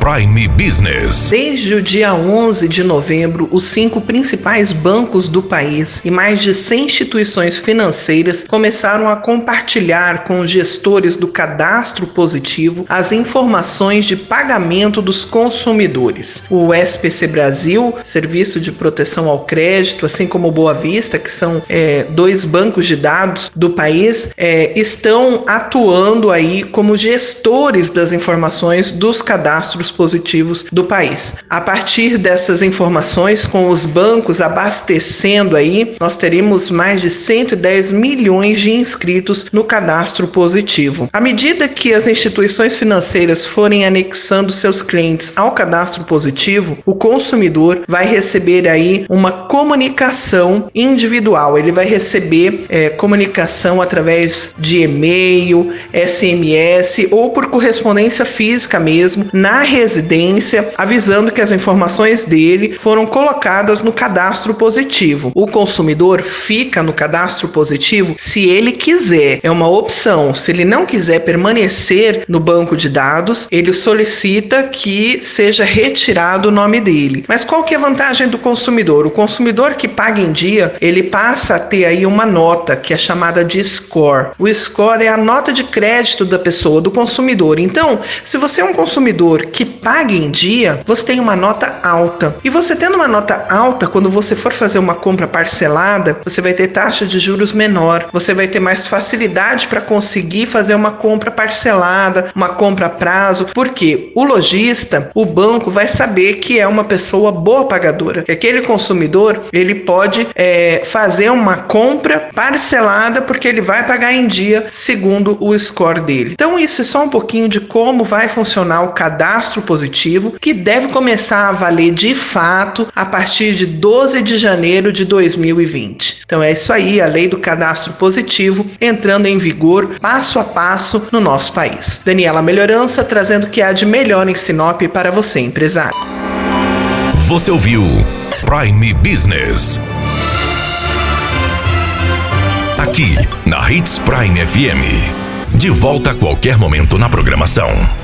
Prime Business. Desde o dia 11 de novembro, os cinco principais bancos do país e mais de 100 instituições financeiras começaram a compartilhar com os gestores do cadastro positivo as informações de pagamento dos consumidores. O SPC Brasil, Serviço de Proteção ao Crédito, assim como o Boa Vista, que são é, dois bancos de dados do país, é, estão atuando aí como gestores das informações dos cadastros positivos do país. A partir dessas informações, com os bancos abastecendo aí, nós teríamos mais de 110 milhões de inscritos no cadastro positivo. À medida que as instituições financeiras forem anexando seus clientes ao cadastro positivo, o consumidor vai receber aí uma comunicação individual. Ele vai receber é, comunicação através de e-mail, SMS ou por correspondência física mesmo na residência, avisando que as informações dele foram colocadas no cadastro positivo. O consumidor fica no cadastro positivo se ele quiser, é uma opção. Se ele não quiser permanecer no banco de dados, ele solicita que seja retirado o nome dele. Mas qual que é a vantagem do consumidor? O consumidor que paga em dia, ele passa a ter aí uma nota que é chamada de score. O score é a nota de crédito da pessoa, do consumidor. Então, se você é um consumidor que paga em dia, você tem uma nota alta. E você tendo uma nota alta, quando você for fazer uma compra parcelada, você vai ter taxa de juros menor, você vai ter mais facilidade para conseguir fazer uma compra parcelada, uma compra a prazo, porque o lojista, o banco vai saber que é uma pessoa boa pagadora, que aquele consumidor ele pode é, fazer uma compra parcelada porque ele vai pagar em dia segundo o score dele. Então isso é só um pouquinho de como vai funcionar o cadastro positivo, que deve começar a valer de fato a partir de 12 de janeiro de 2020. Então é isso aí, a lei do cadastro positivo entrando em vigor passo a passo no nosso país. Daniela Melhorança trazendo o que há de melhor em Sinop para você, empresário. Você ouviu Prime Business. Aqui na Hits Prime FM. De volta a qualquer momento na programação.